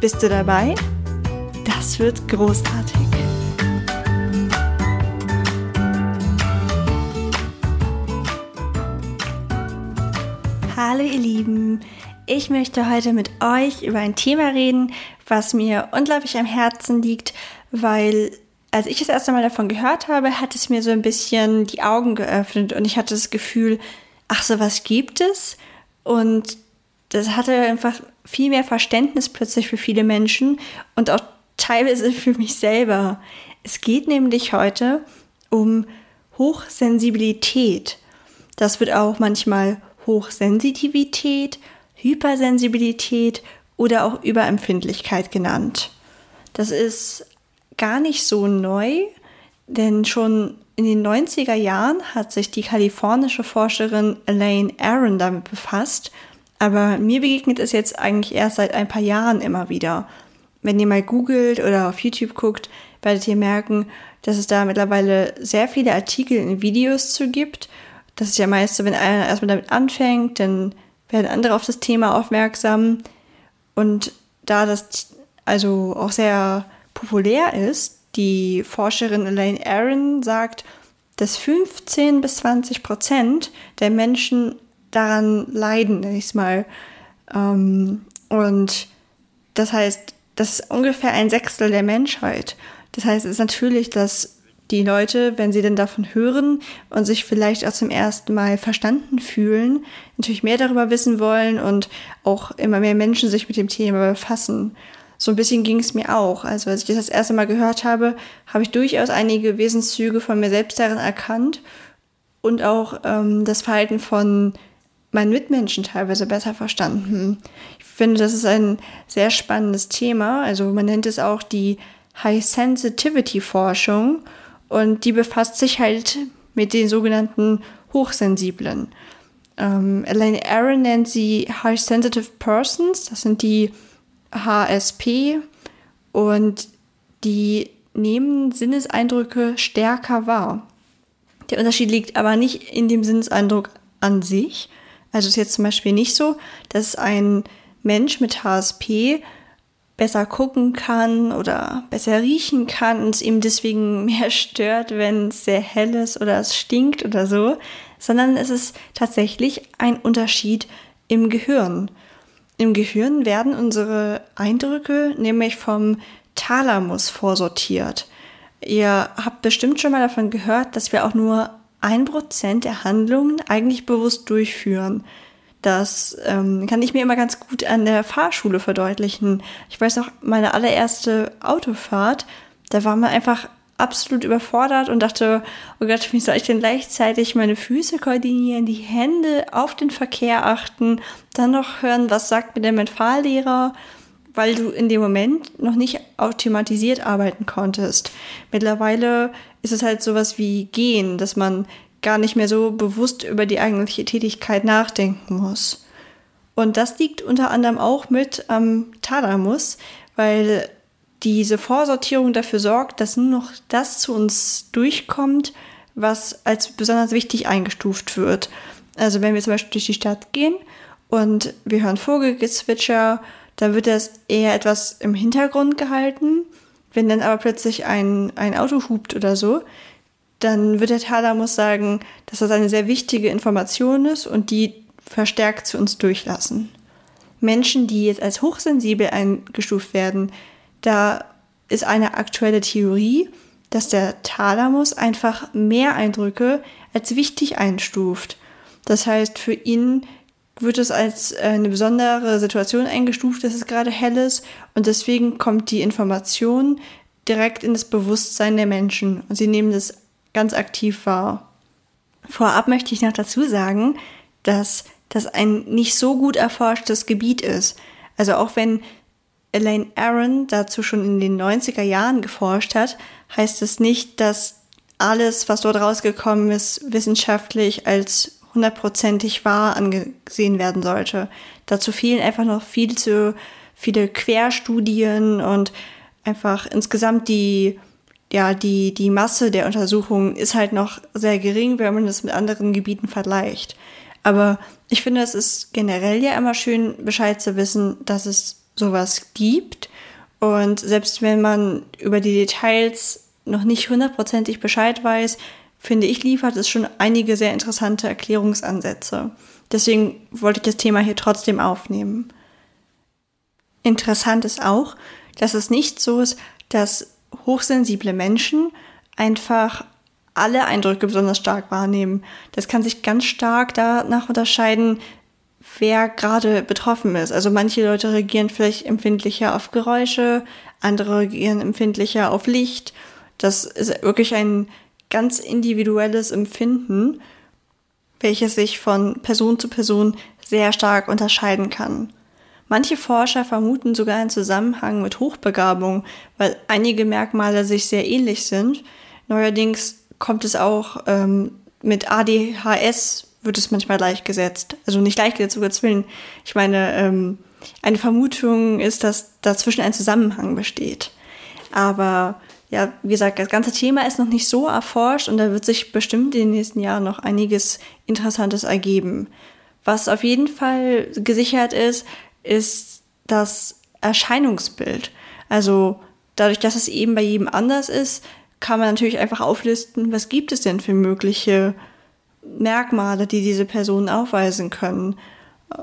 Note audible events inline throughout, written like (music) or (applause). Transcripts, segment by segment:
Bist du dabei? Das wird großartig. Hallo ihr Lieben, ich möchte heute mit euch über ein Thema reden, was mir unglaublich am Herzen liegt, weil als ich das erste Mal davon gehört habe, hat es mir so ein bisschen die Augen geöffnet und ich hatte das Gefühl, ach so was gibt es und das hatte einfach viel mehr Verständnis plötzlich für viele Menschen und auch teilweise (laughs) für mich selber. Es geht nämlich heute um Hochsensibilität. Das wird auch manchmal Hochsensitivität, Hypersensibilität oder auch Überempfindlichkeit genannt. Das ist gar nicht so neu, denn schon in den 90er Jahren hat sich die kalifornische Forscherin Elaine Aron damit befasst aber mir begegnet es jetzt eigentlich erst seit ein paar Jahren immer wieder. Wenn ihr mal googelt oder auf YouTube guckt, werdet ihr merken, dass es da mittlerweile sehr viele Artikel und Videos zu gibt. Das ist ja meist so, wenn einer erstmal damit anfängt, dann werden andere auf das Thema aufmerksam. Und da das also auch sehr populär ist, die Forscherin Elaine Aaron sagt, dass 15 bis 20 Prozent der Menschen daran leiden, nenne ich es mal. Ähm, und das heißt, das ist ungefähr ein Sechstel der Menschheit. Das heißt, es ist natürlich, dass die Leute, wenn sie denn davon hören und sich vielleicht auch zum ersten Mal verstanden fühlen, natürlich mehr darüber wissen wollen und auch immer mehr Menschen sich mit dem Thema befassen. So ein bisschen ging es mir auch. Also als ich das das erste Mal gehört habe, habe ich durchaus einige Wesenszüge von mir selbst darin erkannt und auch ähm, das Verhalten von meinen Mitmenschen teilweise besser verstanden. Ich finde, das ist ein sehr spannendes Thema. Also man nennt es auch die High Sensitivity Forschung und die befasst sich halt mit den sogenannten Hochsensiblen. Ähm, Elaine Aaron nennt sie High Sensitive Persons, das sind die HSP und die nehmen Sinneseindrücke stärker wahr. Der Unterschied liegt aber nicht in dem Sinneseindruck an sich, also ist jetzt zum Beispiel nicht so, dass ein Mensch mit HSP besser gucken kann oder besser riechen kann und es ihm deswegen (laughs) mehr stört, wenn es sehr hell ist oder es stinkt oder so, sondern es ist tatsächlich ein Unterschied im Gehirn. Im Gehirn werden unsere Eindrücke nämlich vom Thalamus vorsortiert. Ihr habt bestimmt schon mal davon gehört, dass wir auch nur ein Prozent der Handlungen eigentlich bewusst durchführen. Das ähm, kann ich mir immer ganz gut an der Fahrschule verdeutlichen. Ich weiß noch, meine allererste Autofahrt, da war man einfach absolut überfordert und dachte, oh Gott, wie soll ich denn gleichzeitig meine Füße koordinieren, die Hände auf den Verkehr achten, dann noch hören, was sagt mir denn mein Fahrlehrer, weil du in dem Moment noch nicht automatisiert arbeiten konntest. Mittlerweile ist es halt sowas wie gehen, dass man gar nicht mehr so bewusst über die eigentliche Tätigkeit nachdenken muss. Und das liegt unter anderem auch mit am Thalamus, weil diese Vorsortierung dafür sorgt, dass nur noch das zu uns durchkommt, was als besonders wichtig eingestuft wird. Also wenn wir zum Beispiel durch die Stadt gehen und wir hören Vogelgezwitscher, dann wird das eher etwas im Hintergrund gehalten wenn dann aber plötzlich ein, ein Auto hupt oder so, dann wird der Thalamus sagen, dass das eine sehr wichtige Information ist und die verstärkt zu uns durchlassen. Menschen, die jetzt als hochsensibel eingestuft werden, da ist eine aktuelle Theorie, dass der Thalamus einfach mehr Eindrücke als wichtig einstuft. Das heißt, für ihn wird es als äh, eine besondere Situation eingestuft, dass es gerade hell ist und deswegen kommt die Information direkt in das Bewusstsein der Menschen und sie nehmen das ganz aktiv wahr. Vorab möchte ich noch dazu sagen, dass das ein nicht so gut erforschtes Gebiet ist. Also auch wenn Elaine Aron dazu schon in den 90er Jahren geforscht hat, heißt es nicht, dass alles, was dort rausgekommen ist, wissenschaftlich als hundertprozentig wahr angesehen werden sollte. Dazu fehlen einfach noch viel zu viele Querstudien und einfach insgesamt die, ja, die, die Masse der Untersuchungen ist halt noch sehr gering, wenn man das mit anderen Gebieten vergleicht. Aber ich finde, es ist generell ja immer schön, Bescheid zu wissen, dass es sowas gibt. Und selbst wenn man über die Details noch nicht hundertprozentig Bescheid weiß, finde ich, liefert es schon einige sehr interessante Erklärungsansätze. Deswegen wollte ich das Thema hier trotzdem aufnehmen. Interessant ist auch, dass es nicht so ist, dass hochsensible Menschen einfach alle Eindrücke besonders stark wahrnehmen. Das kann sich ganz stark danach unterscheiden, wer gerade betroffen ist. Also manche Leute reagieren vielleicht empfindlicher auf Geräusche, andere reagieren empfindlicher auf Licht. Das ist wirklich ein ganz individuelles Empfinden, welches sich von Person zu Person sehr stark unterscheiden kann. Manche Forscher vermuten sogar einen Zusammenhang mit Hochbegabung, weil einige Merkmale sich sehr ähnlich sind. Neuerdings kommt es auch ähm, mit ADHS, wird es manchmal gleichgesetzt. Also nicht gleichgesetzt, sogar Willen. Ich meine, ähm, eine Vermutung ist, dass dazwischen ein Zusammenhang besteht. Aber ja, wie gesagt, das ganze Thema ist noch nicht so erforscht und da wird sich bestimmt in den nächsten Jahren noch einiges Interessantes ergeben. Was auf jeden Fall gesichert ist, ist das Erscheinungsbild. Also dadurch, dass es eben bei jedem anders ist, kann man natürlich einfach auflisten, was gibt es denn für mögliche Merkmale, die diese Personen aufweisen können.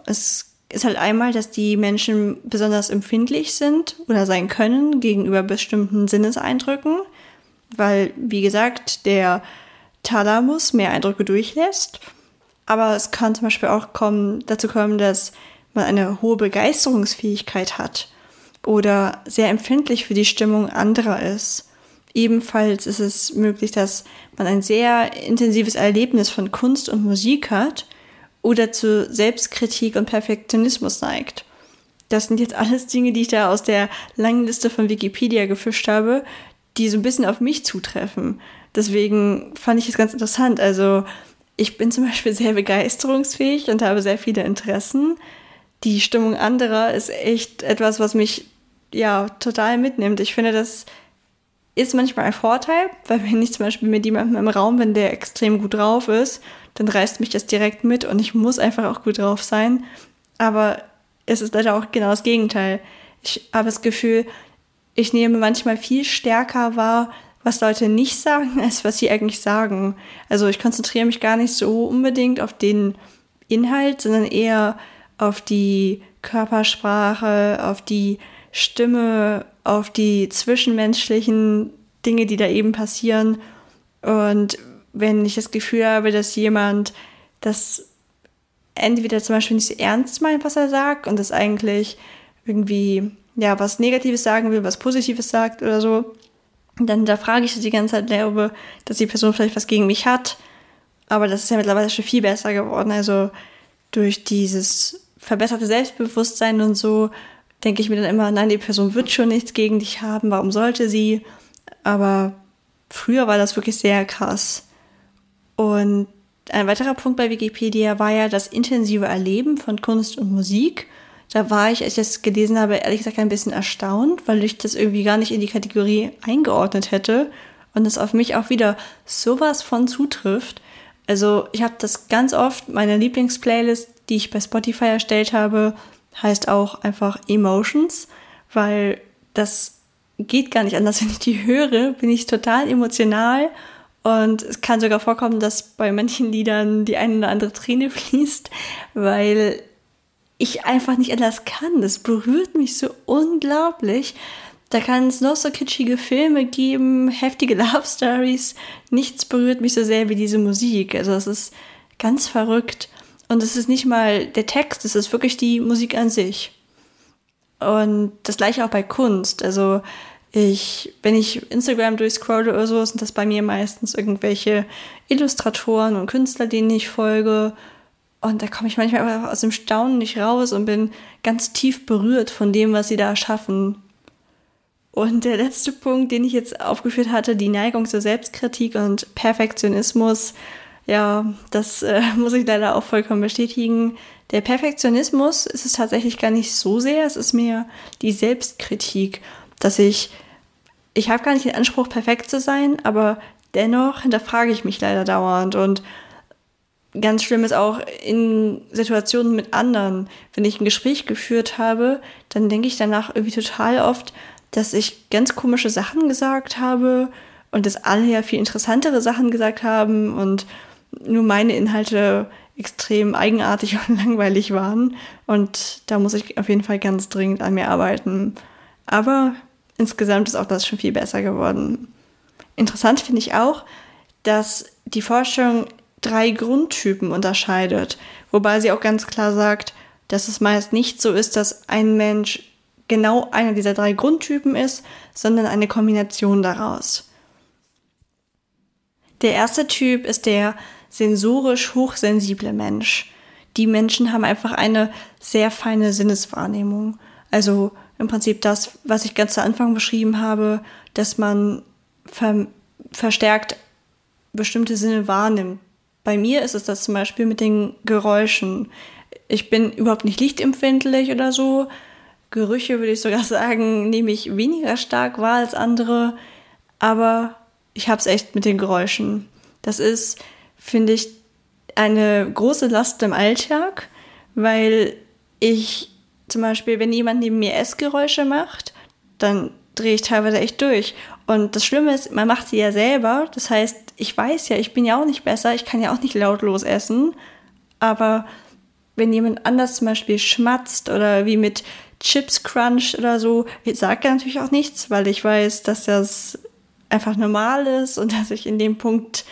Es ist halt einmal, dass die Menschen besonders empfindlich sind oder sein können gegenüber bestimmten Sinneseindrücken, weil, wie gesagt, der Thalamus mehr Eindrücke durchlässt. Aber es kann zum Beispiel auch kommen, dazu kommen, dass man eine hohe Begeisterungsfähigkeit hat oder sehr empfindlich für die Stimmung anderer ist. Ebenfalls ist es möglich, dass man ein sehr intensives Erlebnis von Kunst und Musik hat oder zu Selbstkritik und Perfektionismus neigt. Das sind jetzt alles Dinge, die ich da aus der langen Liste von Wikipedia gefischt habe, die so ein bisschen auf mich zutreffen. Deswegen fand ich es ganz interessant. Also ich bin zum Beispiel sehr begeisterungsfähig und habe sehr viele Interessen die Stimmung anderer ist echt etwas, was mich ja total mitnimmt. Ich finde, das ist manchmal ein Vorteil, weil wenn ich zum Beispiel mit jemandem im Raum bin, der extrem gut drauf ist, dann reißt mich das direkt mit und ich muss einfach auch gut drauf sein. Aber es ist leider auch genau das Gegenteil. Ich habe das Gefühl, ich nehme manchmal viel stärker wahr, was Leute nicht sagen, als was sie eigentlich sagen. Also ich konzentriere mich gar nicht so unbedingt auf den Inhalt, sondern eher auf die Körpersprache, auf die Stimme, auf die zwischenmenschlichen Dinge, die da eben passieren. Und wenn ich das Gefühl habe, dass jemand das entweder zum Beispiel nicht so ernst meint, was er sagt, und das eigentlich irgendwie ja was Negatives sagen will, was Positives sagt oder so, dann da frage ich die ganze Zeit, glaube, dass die Person vielleicht was gegen mich hat. Aber das ist ja mittlerweile schon viel besser geworden. Also durch dieses verbesserte Selbstbewusstsein und so, denke ich mir dann immer, nein, die Person wird schon nichts gegen dich haben, warum sollte sie? Aber früher war das wirklich sehr krass. Und ein weiterer Punkt bei Wikipedia war ja das intensive Erleben von Kunst und Musik. Da war ich, als ich das gelesen habe, ehrlich gesagt ein bisschen erstaunt, weil ich das irgendwie gar nicht in die Kategorie eingeordnet hätte und es auf mich auch wieder sowas von zutrifft. Also ich habe das ganz oft, meine Lieblingsplaylist die ich bei Spotify erstellt habe, heißt auch einfach Emotions, weil das geht gar nicht anders. (laughs) Wenn ich die höre, bin ich total emotional und es kann sogar vorkommen, dass bei manchen Liedern die eine oder andere Träne (laughs) fließt, weil ich einfach nicht anders kann. Das berührt mich so unglaublich. Da kann es noch so kitschige Filme geben, heftige (laughs) Love Stories. Nichts berührt mich so sehr wie diese Musik. Also es ist ganz verrückt. Und es ist nicht mal der Text, es ist wirklich die Musik an sich. Und das gleiche auch bei Kunst. Also ich, wenn ich Instagram durchscrolle oder so, sind das bei mir meistens irgendwelche Illustratoren und Künstler, denen ich folge. Und da komme ich manchmal einfach aus dem Staunen nicht raus und bin ganz tief berührt von dem, was sie da schaffen. Und der letzte Punkt, den ich jetzt aufgeführt hatte, die Neigung zur Selbstkritik und Perfektionismus, ja, das äh, (laughs) muss ich leider auch vollkommen bestätigen. Der Perfektionismus ist es tatsächlich gar nicht so sehr, es ist mehr die Selbstkritik, dass ich, ich habe gar nicht den Anspruch, perfekt zu sein, aber dennoch hinterfrage ich mich leider dauernd. Und ganz schlimm ist auch in Situationen mit anderen, wenn ich ein Gespräch geführt habe, dann denke ich danach irgendwie total oft, dass ich ganz komische Sachen gesagt habe und dass alle ja viel interessantere Sachen gesagt haben und nur meine Inhalte extrem eigenartig (laughs) und langweilig waren. Und da muss ich auf jeden Fall ganz dringend an mir arbeiten. Aber insgesamt ist auch das schon viel besser geworden. Interessant finde ich auch, dass die Forschung drei Grundtypen unterscheidet, wobei sie auch ganz klar sagt, dass es meist nicht so ist, dass ein Mensch genau einer dieser drei Grundtypen ist, sondern eine Kombination daraus. Der erste Typ ist der sensorisch hochsensible Mensch. Die Menschen haben einfach eine sehr feine Sinneswahrnehmung. Also im Prinzip das, was ich ganz zu Anfang beschrieben habe, dass man ver verstärkt bestimmte Sinne wahrnimmt. Bei mir ist es das zum Beispiel mit den Geräuschen. Ich bin überhaupt nicht lichtempfindlich oder so, Gerüche würde ich sogar (laughs) sagen, nehme ich weniger stark wahr als andere, aber ich habe es echt mit den Geräuschen. Das ist, finde ich, eine große Last im Alltag, weil ich zum Beispiel, wenn jemand neben mir Essgeräusche macht, dann drehe ich teilweise echt durch. Und das Schlimme ist, man macht sie ja selber. Das heißt, ich weiß ja, ich bin ja auch nicht besser, ich kann ja auch nicht lautlos essen. Aber wenn jemand anders zum Beispiel schmatzt oder wie mit Chips Crunch oder so. Ich sage natürlich auch nichts, weil ich weiß, dass das einfach normal ist und (laughs) dass ich in dem Punkt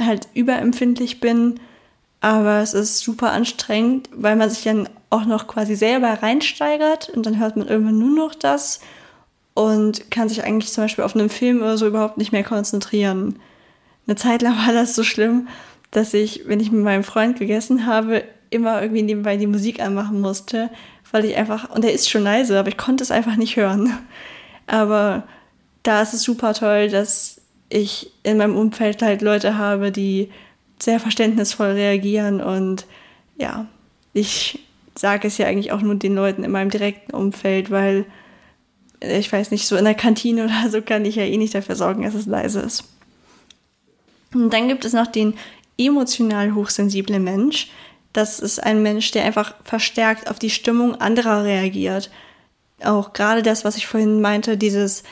halt überempfindlich bin. Aber es ist super anstrengend, weil man sich dann auch noch quasi selber reinsteigert und dann hört man irgendwann nur noch das und kann sich eigentlich zum Beispiel auf einem Film oder so überhaupt nicht mehr konzentrieren. Eine Zeit lang war das so schlimm, dass ich, wenn ich mit meinem Freund gegessen habe, immer irgendwie nebenbei die Musik anmachen musste, weil ich einfach, und er ist schon leise, aber ich konnte es einfach nicht hören. Aber da ist es super toll, dass ich in meinem Umfeld halt Leute habe, die sehr verständnisvoll reagieren und ja, ich sage es ja eigentlich auch nur den Leuten in meinem direkten Umfeld, weil ich weiß nicht, so in der Kantine oder so kann ich ja eh nicht dafür sorgen, dass es leise ist. Und dann gibt es noch den emotional hochsensiblen Mensch, das ist ein Mensch, der einfach verstärkt auf die Stimmung anderer reagiert. Auch gerade das, was ich vorhin meinte, dieses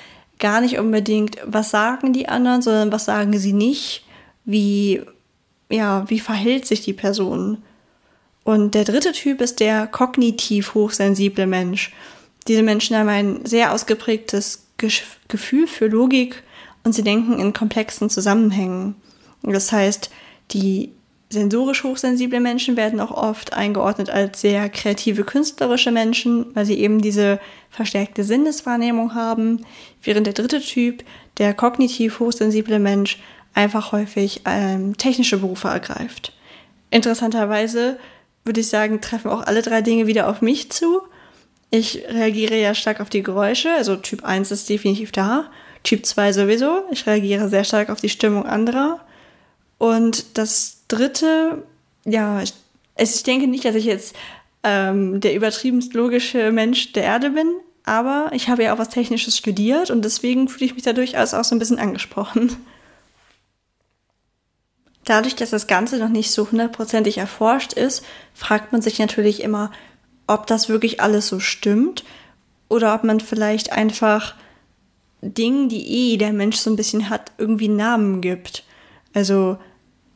gar nicht unbedingt, was sagen die anderen, sondern was sagen sie nicht, wie, ja, wie verhält sich die Person. Und der dritte Typ ist der kognitiv hochsensible Mensch. Diese Menschen haben ein sehr ausgeprägtes Gefühl für Logik und sie denken in komplexen Zusammenhängen. Das heißt, die Sensorisch hochsensible Menschen werden auch oft eingeordnet als sehr kreative künstlerische Menschen, weil sie eben diese verstärkte Sinneswahrnehmung haben, während der dritte Typ, der kognitiv hochsensible Mensch, einfach häufig ähm, technische Berufe ergreift. Interessanterweise würde ich sagen, treffen auch alle drei Dinge wieder auf mich zu. Ich reagiere ja stark auf die Geräusche, also Typ 1 ist definitiv da, Typ 2 sowieso. Ich reagiere sehr stark auf die Stimmung anderer. Und das dritte, ja, ich, ich denke nicht, dass ich jetzt ähm, der übertriebenst logische Mensch der Erde bin, aber ich habe ja auch was Technisches studiert und deswegen fühle ich mich da durchaus auch so ein bisschen angesprochen. Dadurch, dass das Ganze noch nicht so hundertprozentig erforscht ist, fragt man sich natürlich immer, ob das wirklich alles so stimmt oder ob man vielleicht einfach Dingen, die eh der Mensch so ein bisschen hat, irgendwie Namen gibt. Also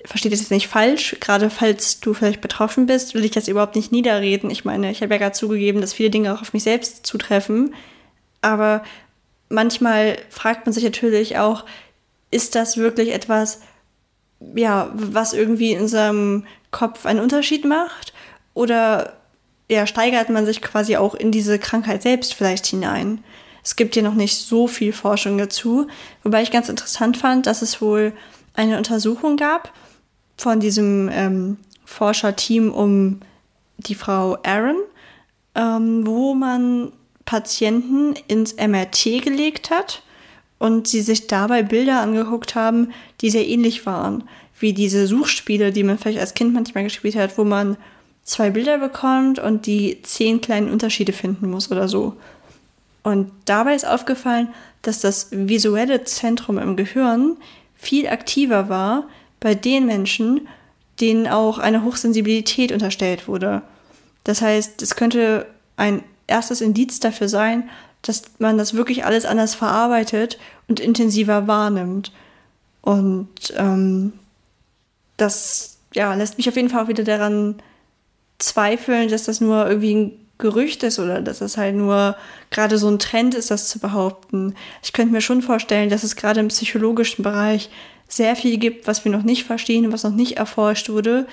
versteht das jetzt nicht falsch, gerade falls du vielleicht betroffen bist, will ich das überhaupt nicht niederreden. Ich meine, ich habe ja gerade zugegeben, dass viele Dinge auch auf mich selbst zutreffen, aber manchmal fragt man sich natürlich auch, ist das wirklich etwas, ja, was irgendwie in seinem Kopf einen Unterschied macht? Oder ja, steigert man sich quasi auch in diese Krankheit selbst vielleicht hinein? Es gibt ja noch nicht so viel Forschung dazu, wobei ich ganz interessant fand, dass es wohl eine Untersuchung gab, von diesem ähm, Forscherteam um die Frau Aaron, ähm, wo man Patienten ins MRT gelegt hat und sie sich dabei Bilder angeguckt haben, die sehr ähnlich waren, wie diese Suchspiele, die man vielleicht als Kind manchmal gespielt hat, wo man zwei Bilder bekommt und die zehn kleinen Unterschiede finden muss oder so. Und dabei ist aufgefallen, dass das visuelle Zentrum im Gehirn viel aktiver war bei den Menschen, denen auch eine Hochsensibilität unterstellt wurde. Das heißt, es könnte ein erstes Indiz dafür sein, dass man das wirklich alles anders verarbeitet und intensiver wahrnimmt. Und ähm, das ja, lässt mich auf jeden Fall auch wieder daran zweifeln, dass das nur irgendwie ein Gerücht ist oder dass das halt nur gerade so ein Trend ist, das zu behaupten. Ich könnte mir schon vorstellen, dass es gerade im psychologischen Bereich sehr viel gibt, was wir noch nicht verstehen, was noch nicht erforscht wurde,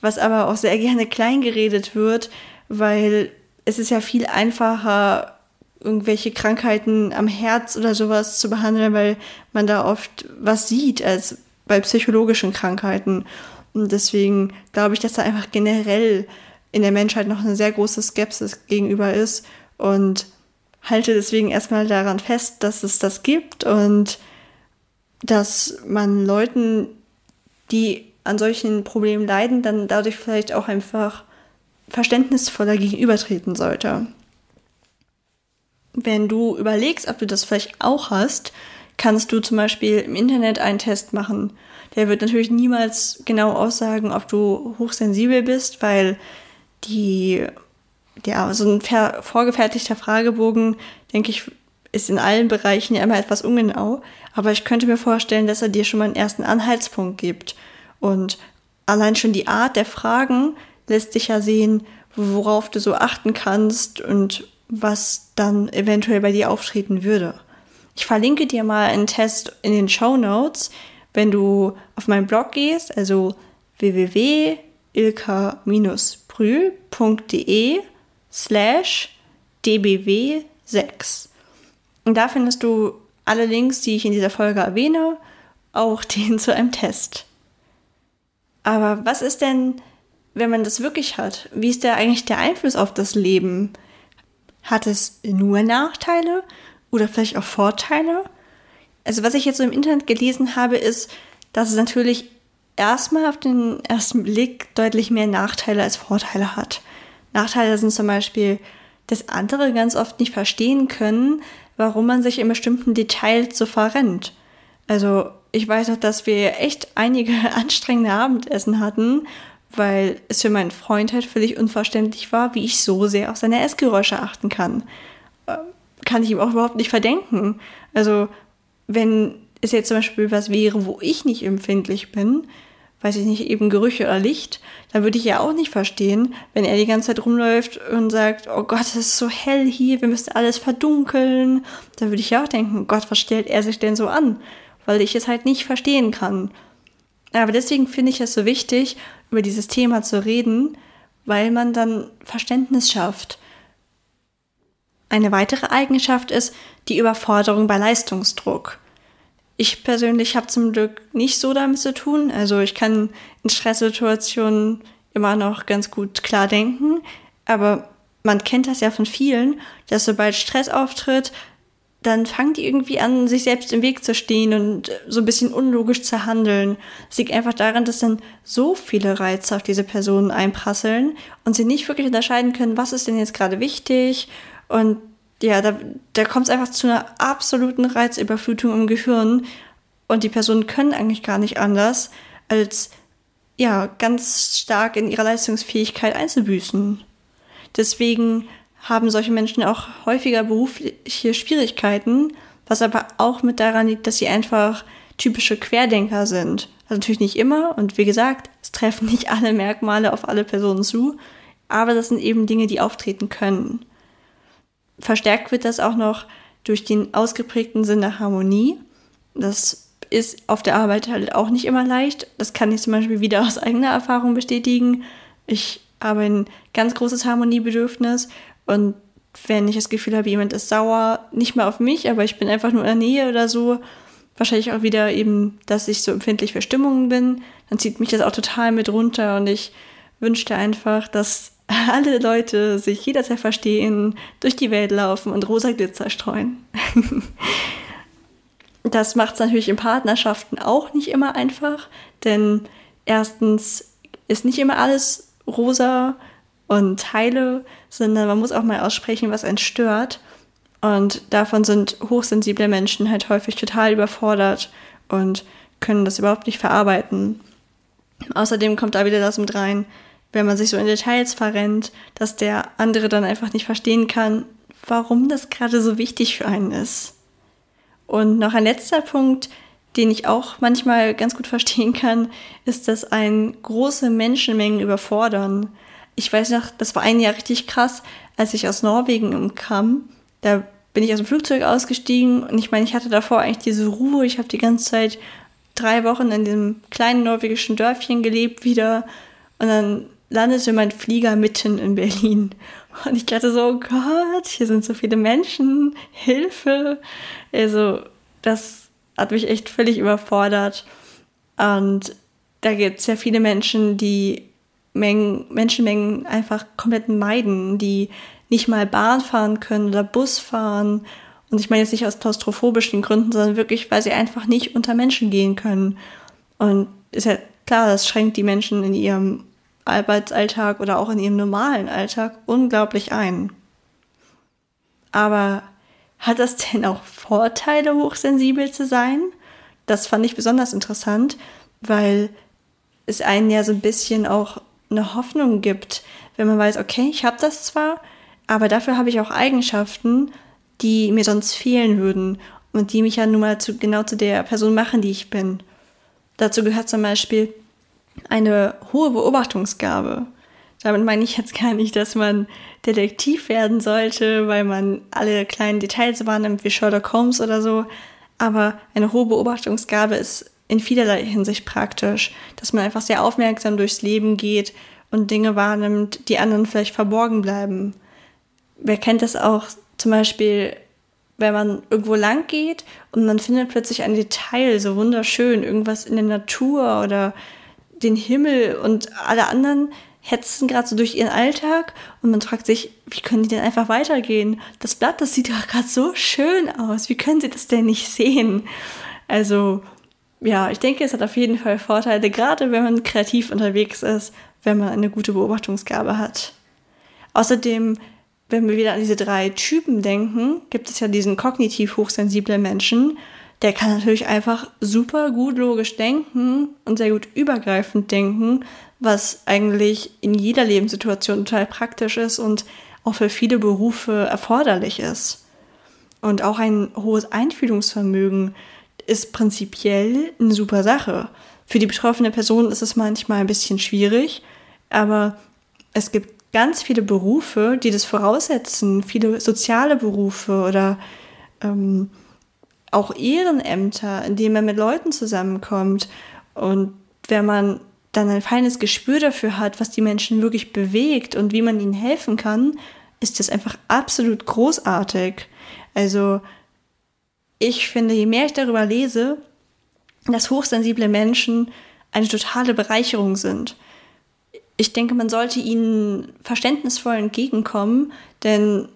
was aber auch sehr gerne kleingeredet wird, weil es ist ja viel einfacher, irgendwelche Krankheiten am Herz oder sowas zu behandeln, weil man da oft was sieht als bei psychologischen Krankheiten. Und deswegen glaube ich, dass da einfach generell in der Menschheit noch eine sehr große Skepsis gegenüber ist und halte deswegen erstmal daran fest, dass es das gibt und dass man Leuten, die an solchen Problemen leiden, dann dadurch vielleicht auch einfach verständnisvoller gegenübertreten sollte. Wenn du überlegst, ob du das vielleicht auch hast, kannst du zum Beispiel im Internet einen Test machen. Der wird natürlich niemals genau aussagen, ob du hochsensibel bist, weil die, ja, so ein vorgefertigter Fragebogen, denke ich, ist in allen Bereichen ja immer etwas ungenau. Aber ich könnte mir vorstellen, dass er dir schon mal einen ersten Anhaltspunkt gibt. Und allein schon die Art der Fragen lässt sich ja sehen, worauf du so achten kannst und was dann eventuell bei dir auftreten würde. Ich verlinke dir mal einen Test in den Show Notes, wenn du auf meinen Blog gehst, also www.ilka-brühl.de slash dbw6. Und da findest du alle Links, die ich in dieser Folge erwähne, auch (laughs) den zu einem Test. Aber was ist denn, wenn man das wirklich hat? Wie ist der eigentlich der Einfluss auf das Leben? Hat es nur Nachteile oder vielleicht auch Vorteile? Also was ich jetzt so im Internet gelesen habe, ist, dass es natürlich erstmal auf den ersten Blick deutlich mehr Nachteile als Vorteile hat. Nachteile sind zum Beispiel, dass andere ganz oft nicht verstehen können, warum man sich in bestimmten Details so verrennt. Also ich weiß auch, dass wir echt einige (laughs) anstrengende Abendessen hatten, weil es für meinen Freund halt völlig unverständlich war, wie ich so sehr auf seine Essgeräusche achten kann. Ähm, kann ich ihm auch überhaupt nicht verdenken. Also wenn es jetzt zum Beispiel was wäre, wo ich nicht empfindlich bin, weiß ich nicht, eben Gerüche oder Licht, dann würde ich ja auch nicht verstehen, wenn er die ganze Zeit rumläuft und sagt, oh Gott, es ist so hell hier, wir müssen alles verdunkeln. Dann würde ich ja auch denken, Gott, was stellt er sich denn so an? Weil ich es halt nicht verstehen kann. Aber deswegen finde ich es so wichtig, über dieses Thema zu reden, weil man dann Verständnis schafft. Eine weitere Eigenschaft ist die Überforderung bei Leistungsdruck. Ich persönlich habe zum Glück nicht so damit zu tun. Also ich kann in Stresssituationen immer noch ganz gut klar denken. Aber man kennt das ja von vielen, dass sobald Stress auftritt, dann fangen die irgendwie an, sich selbst im Weg zu stehen und so ein bisschen unlogisch zu handeln. Es liegt einfach daran, dass dann so viele Reize auf diese Personen einprasseln und sie nicht wirklich unterscheiden können, was ist denn jetzt gerade wichtig und ja, da, da kommt es einfach zu einer absoluten Reizüberflutung im Gehirn und die Personen können eigentlich gar nicht anders, als ja, ganz stark in ihrer Leistungsfähigkeit einzubüßen. Deswegen haben solche Menschen auch häufiger berufliche Schwierigkeiten, was aber auch mit daran liegt, dass sie einfach typische Querdenker sind. Also natürlich nicht immer und wie gesagt, es treffen nicht alle Merkmale auf alle Personen zu, aber das sind eben Dinge, die auftreten können. Verstärkt wird das auch noch durch den ausgeprägten Sinn der Harmonie. Das ist auf der Arbeit halt auch nicht immer leicht. Das kann ich zum Beispiel wieder aus eigener Erfahrung bestätigen. Ich habe ein ganz großes Harmoniebedürfnis und wenn ich das Gefühl habe, jemand ist sauer, nicht mal auf mich, aber ich bin einfach nur in der Nähe oder so, wahrscheinlich auch wieder eben, dass ich so empfindlich für Stimmungen bin, dann zieht mich das auch total mit runter und ich wünschte einfach, dass (laughs) alle Leute sich jederzeit verstehen, durch die Welt laufen und rosa Glitzer streuen. (laughs) das macht es natürlich in Partnerschaften auch nicht immer einfach, denn erstens ist nicht immer alles rosa und heile, sondern man muss auch mal aussprechen, was einen stört. Und davon sind hochsensible Menschen halt häufig total überfordert und können das überhaupt nicht verarbeiten. Außerdem kommt da wieder das mit rein, wenn man sich so in Details verrennt, dass der andere dann einfach nicht verstehen kann, warum das gerade so wichtig für einen ist. Und noch ein letzter Punkt, den ich auch manchmal ganz gut verstehen kann, ist, dass ein große Menschenmengen überfordern. Ich weiß noch, das war ein Jahr richtig krass, als ich aus Norwegen kam. Da bin ich aus dem Flugzeug ausgestiegen und ich meine, ich hatte davor eigentlich diese Ruhe. Ich habe die ganze Zeit drei Wochen in dem kleinen norwegischen Dörfchen gelebt wieder und dann landete mein Flieger mitten in Berlin. Und ich dachte so, oh Gott, hier sind so viele Menschen, Hilfe. Also, das hat mich echt völlig überfordert. Und da gibt es ja viele Menschen, die Mengen, Menschenmengen einfach komplett meiden, die nicht mal Bahn fahren können oder Bus fahren. Und ich meine jetzt nicht aus klaustrophobischen Gründen, sondern wirklich, weil sie einfach nicht unter Menschen gehen können. Und ist ja klar, das schränkt die Menschen in ihrem Arbeitsalltag oder auch in ihrem normalen Alltag unglaublich ein. Aber hat das denn auch Vorteile, hochsensibel zu sein? Das fand ich besonders interessant, weil es einen ja so ein bisschen auch eine Hoffnung gibt, wenn man weiß, okay, ich habe das zwar, aber dafür habe ich auch Eigenschaften, die mir sonst fehlen würden und die mich ja nun mal zu, genau zu der Person machen, die ich bin. Dazu gehört zum Beispiel eine hohe Beobachtungsgabe. Damit meine ich jetzt gar nicht, dass man Detektiv werden sollte, weil man alle kleinen Details wahrnimmt wie Sherlock Holmes oder so. Aber eine hohe Beobachtungsgabe ist in vielerlei Hinsicht praktisch, dass man einfach sehr aufmerksam durchs Leben geht und Dinge wahrnimmt, die anderen vielleicht verborgen bleiben. Wer kennt das auch zum Beispiel, wenn man irgendwo lang geht und man findet plötzlich ein Detail so wunderschön, irgendwas in der Natur oder den Himmel und alle anderen hetzen gerade so durch ihren Alltag und man fragt sich, wie können die denn einfach weitergehen? Das Blatt, das sieht doch gerade so schön aus. Wie können sie das denn nicht sehen? Also, ja, ich denke, es hat auf jeden Fall Vorteile, gerade wenn man kreativ unterwegs ist, wenn man eine gute Beobachtungsgabe hat. Außerdem, wenn wir wieder an diese drei Typen denken, gibt es ja diesen kognitiv hochsensiblen Menschen, der kann natürlich einfach super gut logisch denken und sehr gut übergreifend denken, was eigentlich in jeder Lebenssituation total praktisch ist und auch für viele Berufe erforderlich ist. Und auch ein hohes Einfühlungsvermögen ist prinzipiell eine super Sache. Für die betroffene Person ist es manchmal ein bisschen schwierig, aber es gibt ganz viele Berufe, die das voraussetzen, viele soziale Berufe oder ähm, auch Ehrenämter, in denen man mit Leuten zusammenkommt. Und wenn man dann ein feines Gespür dafür hat, was die Menschen wirklich bewegt und wie man ihnen helfen kann, ist das einfach absolut großartig. Also ich finde, je mehr ich darüber lese, dass hochsensible Menschen eine totale Bereicherung sind. Ich denke, man sollte ihnen verständnisvoll entgegenkommen, denn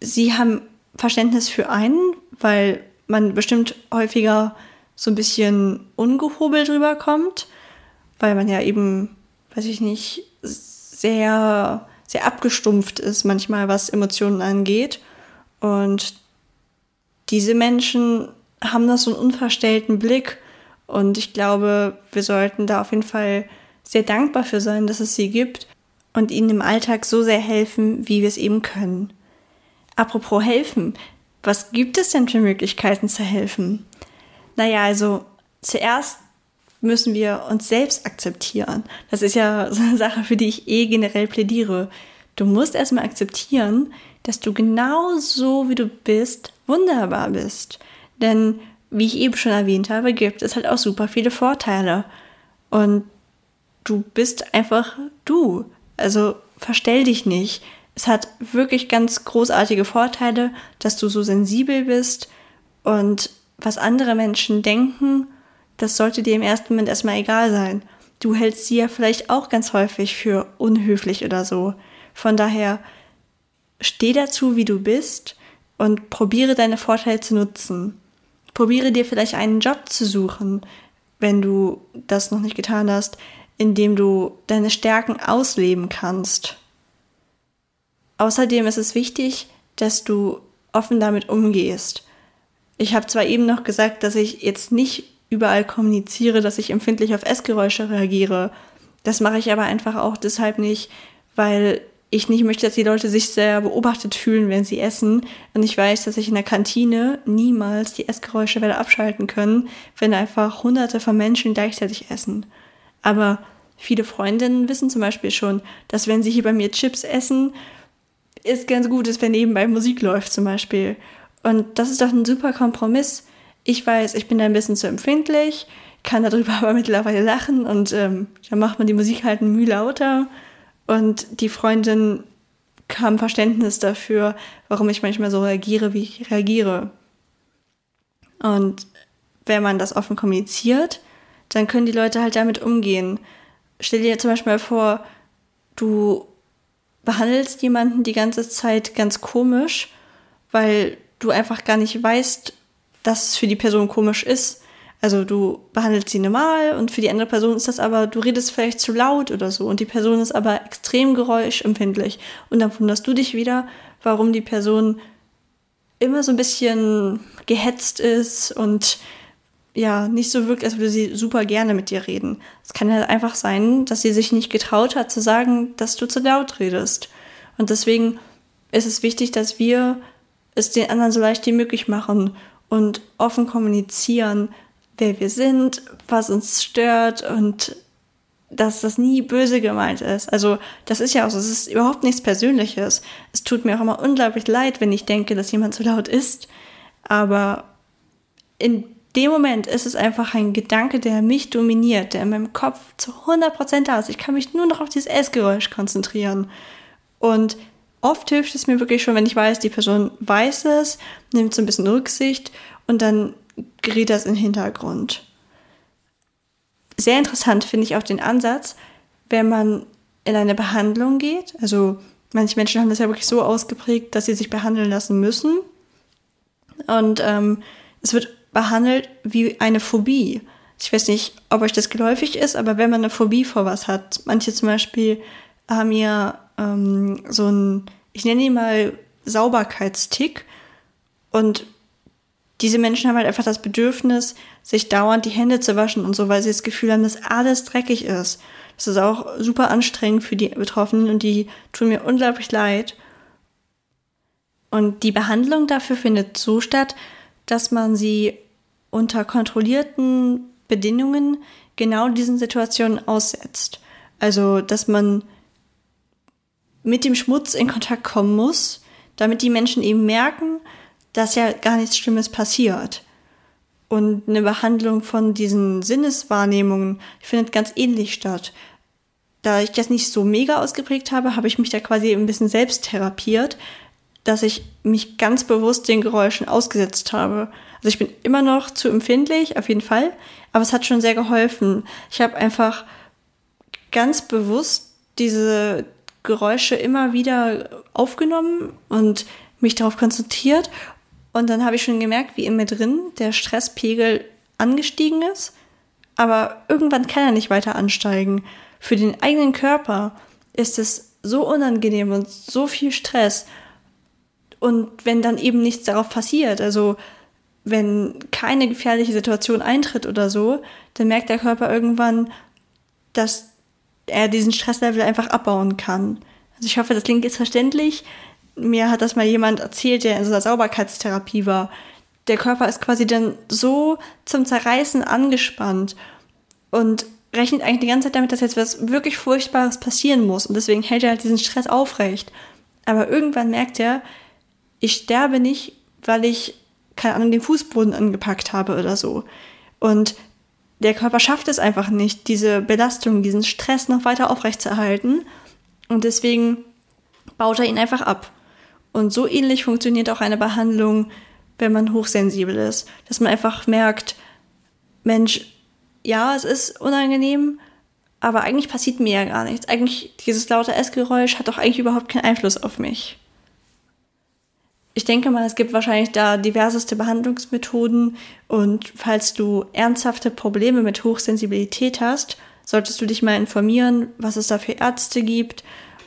sie haben Verständnis für einen, weil man bestimmt häufiger so ein bisschen ungehobelt rüberkommt, weil man ja eben, weiß ich nicht, sehr, sehr abgestumpft ist manchmal, was Emotionen angeht. Und diese Menschen haben da so einen unverstellten Blick. Und ich glaube, wir sollten da auf jeden Fall sehr dankbar für sein, dass es sie gibt und ihnen im Alltag so sehr helfen, wie wir es eben können. Apropos helfen, was gibt es denn für Möglichkeiten zu helfen? Naja, also zuerst müssen wir uns selbst akzeptieren. Das ist ja so eine Sache, für die ich eh generell plädiere. Du musst erstmal akzeptieren, dass du genau so, wie du bist, wunderbar bist. Denn, wie ich eben schon erwähnt habe, gibt es halt auch super viele Vorteile. Und du bist einfach du. Also verstell dich nicht es hat wirklich ganz großartige Vorteile, dass du so sensibel bist und was andere Menschen denken, das sollte dir im ersten Moment erstmal egal sein. du hältst sie ja vielleicht auch ganz häufig für unhöflich oder so. Von daher steh dazu, wie du bist und probiere deine Vorteile zu nutzen. Probiere dir vielleicht einen Job zu suchen, wenn du das noch nicht getan hast, in dem du deine Stärken ausleben kannst. Außerdem ist es wichtig, dass du offen damit umgehst. Ich habe zwar eben noch gesagt, dass ich jetzt nicht überall kommuniziere, dass ich empfindlich auf Essgeräusche reagiere. Das mache ich aber einfach auch deshalb nicht, weil ich nicht möchte, dass die Leute sich sehr beobachtet fühlen, wenn sie essen. Und ich weiß, dass ich in der Kantine niemals die Essgeräusche werde abschalten können, wenn einfach hunderte von Menschen gleichzeitig essen. Aber viele Freundinnen wissen zum Beispiel schon, dass wenn sie hier bei mir Chips essen, ist ganz gut ist, wenn nebenbei Musik läuft zum Beispiel. Und das ist doch ein super Kompromiss. Ich weiß, ich bin da ein bisschen zu empfindlich, kann darüber (laughs) aber mittlerweile lachen und ähm, dann macht man die Musik halt ein Mühe lauter. Und die Freundin kam Verständnis dafür, warum ich manchmal so reagiere, wie ich reagiere. Und wenn man das offen kommuniziert, dann können die Leute halt damit umgehen. Stell dir zum Beispiel mal vor, du behandelst jemanden die ganze Zeit ganz komisch, weil du einfach gar nicht weißt, dass es für die Person komisch ist. Also du behandelst sie normal und für die andere Person ist das aber, du redest vielleicht zu laut oder so und die Person ist aber extrem geräuschempfindlich. Und dann wunderst du dich wieder, warum die Person immer so ein bisschen gehetzt ist und ja, nicht so wirkt, als würde sie super gerne mit dir reden. Es kann ja einfach sein, dass sie sich nicht getraut hat zu sagen, dass du zu laut redest. Und deswegen ist es wichtig, dass wir es den anderen so leicht wie möglich machen und offen kommunizieren, wer wir sind, was uns stört und dass das nie böse gemeint ist. Also das ist ja auch so, es ist überhaupt nichts Persönliches. Es tut mir auch immer unglaublich leid, wenn ich denke, dass jemand zu laut ist. Aber in dem Moment ist es einfach ein Gedanke, der mich dominiert, der in meinem Kopf zu 100% da ist. Ich kann mich nur noch auf dieses Essgeräusch konzentrieren. Und oft hilft es mir wirklich schon, wenn ich weiß, die Person weiß es, nimmt so ein bisschen Rücksicht und dann gerät das in den Hintergrund. Sehr interessant finde ich auch den Ansatz, wenn man in eine Behandlung geht. Also manche Menschen haben das ja wirklich so ausgeprägt, dass sie sich behandeln lassen müssen. Und ähm, es wird behandelt wie eine Phobie. Ich weiß nicht, ob euch das geläufig ist, aber wenn man eine Phobie vor was hat, manche zum Beispiel haben ja ähm, so ein, ich nenne ihn mal Sauberkeitstick und diese Menschen haben halt einfach das Bedürfnis, sich dauernd die Hände zu waschen und so, weil sie das Gefühl haben, dass alles dreckig ist. Das ist auch super anstrengend für die Betroffenen und die tun mir unglaublich leid. Und die Behandlung dafür findet so statt, dass man sie unter kontrollierten Bedingungen genau diesen Situationen aussetzt. Also, dass man mit dem Schmutz in Kontakt kommen muss, damit die Menschen eben merken, dass ja gar nichts Schlimmes passiert. Und eine Behandlung von diesen Sinneswahrnehmungen findet ganz ähnlich statt. Da ich das nicht so mega ausgeprägt habe, habe ich mich da quasi ein bisschen selbst therapiert, dass ich mich ganz bewusst den Geräuschen ausgesetzt habe. Also ich bin immer noch zu empfindlich, auf jeden Fall, aber es hat schon sehr geholfen. Ich habe einfach ganz bewusst diese Geräusche immer wieder aufgenommen und mich darauf konzentriert und dann habe ich schon gemerkt, wie in mir drin der Stresspegel angestiegen ist. Aber irgendwann kann er nicht weiter ansteigen. Für den eigenen Körper ist es so unangenehm und so viel Stress. Und wenn dann eben nichts darauf passiert, also wenn keine gefährliche Situation eintritt oder so, dann merkt der Körper irgendwann, dass er diesen Stresslevel einfach abbauen kann. Also ich hoffe, das klingt jetzt verständlich mir hat das mal jemand erzählt, der in so einer Sauberkeitstherapie war. Der Körper ist quasi dann so zum Zerreißen angespannt und rechnet eigentlich die ganze Zeit damit, dass jetzt was wirklich Furchtbares passieren muss. Und deswegen hält er halt diesen Stress aufrecht. Aber irgendwann merkt er, ich sterbe nicht, weil ich, keine Ahnung, den Fußboden angepackt habe oder so. Und der Körper schafft es einfach nicht, diese Belastung, diesen Stress noch weiter aufrechtzuerhalten. Und deswegen baut er ihn einfach ab. Und so ähnlich funktioniert auch eine Behandlung, wenn man hochsensibel ist. Dass man einfach merkt, Mensch, ja, es ist unangenehm, aber eigentlich passiert mir ja gar nichts. Eigentlich, dieses laute Essgeräusch hat doch eigentlich überhaupt keinen Einfluss auf mich. Ich denke mal, es gibt wahrscheinlich da diverseste Behandlungsmethoden und falls du ernsthafte Probleme mit Hochsensibilität hast, solltest du dich mal informieren, was es da für Ärzte gibt.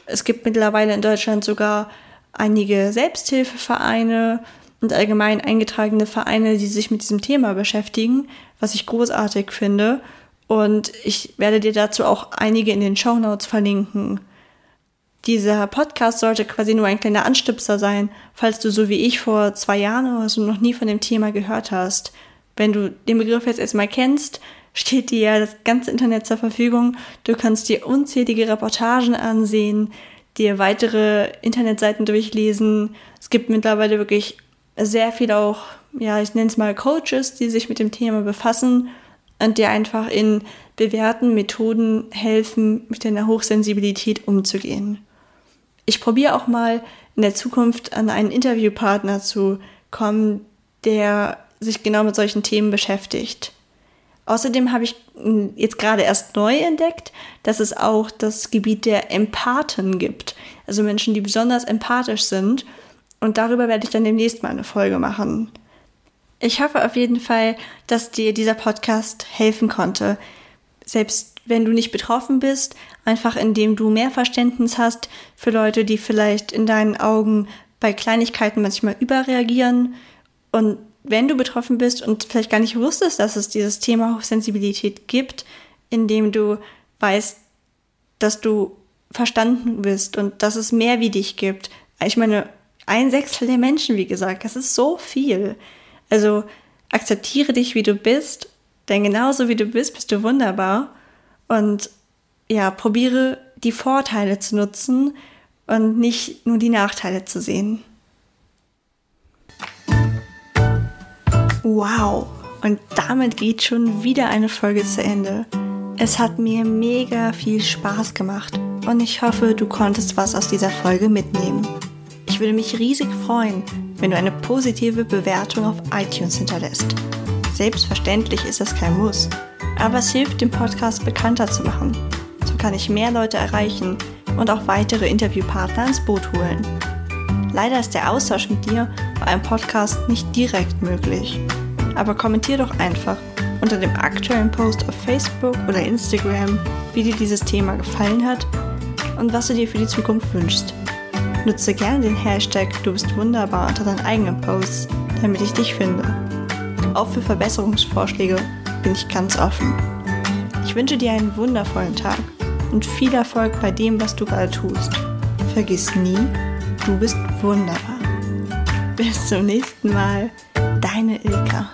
Es gibt mittlerweile in Deutschland sogar einige Selbsthilfevereine und allgemein eingetragene Vereine, die sich mit diesem Thema beschäftigen, was ich großartig finde. Und ich werde dir dazu auch einige in den Show Notes verlinken. Dieser Podcast sollte quasi nur ein kleiner Anstupser sein, falls du so wie ich vor zwei Jahren oder so noch nie von dem Thema gehört hast. Wenn du den Begriff jetzt erstmal kennst, steht dir ja das ganze Internet zur Verfügung. Du kannst dir unzählige Reportagen ansehen, dir weitere Internetseiten durchlesen. Es gibt mittlerweile wirklich sehr viel auch, ja, ich nenne es mal Coaches, die sich mit dem Thema befassen und dir einfach in bewährten Methoden helfen, mit deiner Hochsensibilität umzugehen. Ich probiere auch mal in der Zukunft an einen Interviewpartner zu kommen, der sich genau mit solchen Themen beschäftigt. Außerdem habe ich jetzt gerade erst neu entdeckt, dass es auch das Gebiet der Empathen gibt. Also Menschen, die besonders empathisch sind. Und darüber werde ich dann demnächst mal eine Folge machen. Ich hoffe auf jeden Fall, dass dir dieser Podcast helfen konnte. Selbst wenn du nicht betroffen bist, einfach indem du mehr Verständnis hast für Leute, die vielleicht in deinen Augen bei Kleinigkeiten manchmal überreagieren und wenn du betroffen bist und vielleicht gar nicht wusstest, dass es dieses Thema Hochsensibilität gibt, indem du weißt, dass du verstanden bist und dass es mehr wie dich gibt. Ich meine, ein Sechstel der Menschen, wie gesagt, das ist so viel. Also akzeptiere dich, wie du bist, denn genauso wie du bist, bist du wunderbar. Und ja, probiere die Vorteile zu nutzen und nicht nur die Nachteile zu sehen. Wow, und damit geht schon wieder eine Folge zu Ende. Es hat mir mega viel Spaß gemacht und ich hoffe, du konntest was aus dieser Folge mitnehmen. Ich würde mich riesig freuen, wenn du eine positive Bewertung auf iTunes hinterlässt. Selbstverständlich ist das kein Muss, aber es hilft, den Podcast bekannter zu machen. So kann ich mehr Leute erreichen und auch weitere Interviewpartner ins Boot holen. Leider ist der Austausch mit dir bei einem Podcast nicht direkt möglich. Aber kommentier doch einfach unter dem aktuellen Post auf Facebook oder Instagram, wie dir dieses Thema gefallen hat und was du dir für die Zukunft wünschst. Nutze gerne den Hashtag Du bist wunderbar unter deinen eigenen Posts, damit ich dich finde. Auch für Verbesserungsvorschläge bin ich ganz offen. Ich wünsche dir einen wundervollen Tag und viel Erfolg bei dem, was du gerade tust. Vergiss nie, du bist wunderbar. Bis zum nächsten Mal, deine Ilka.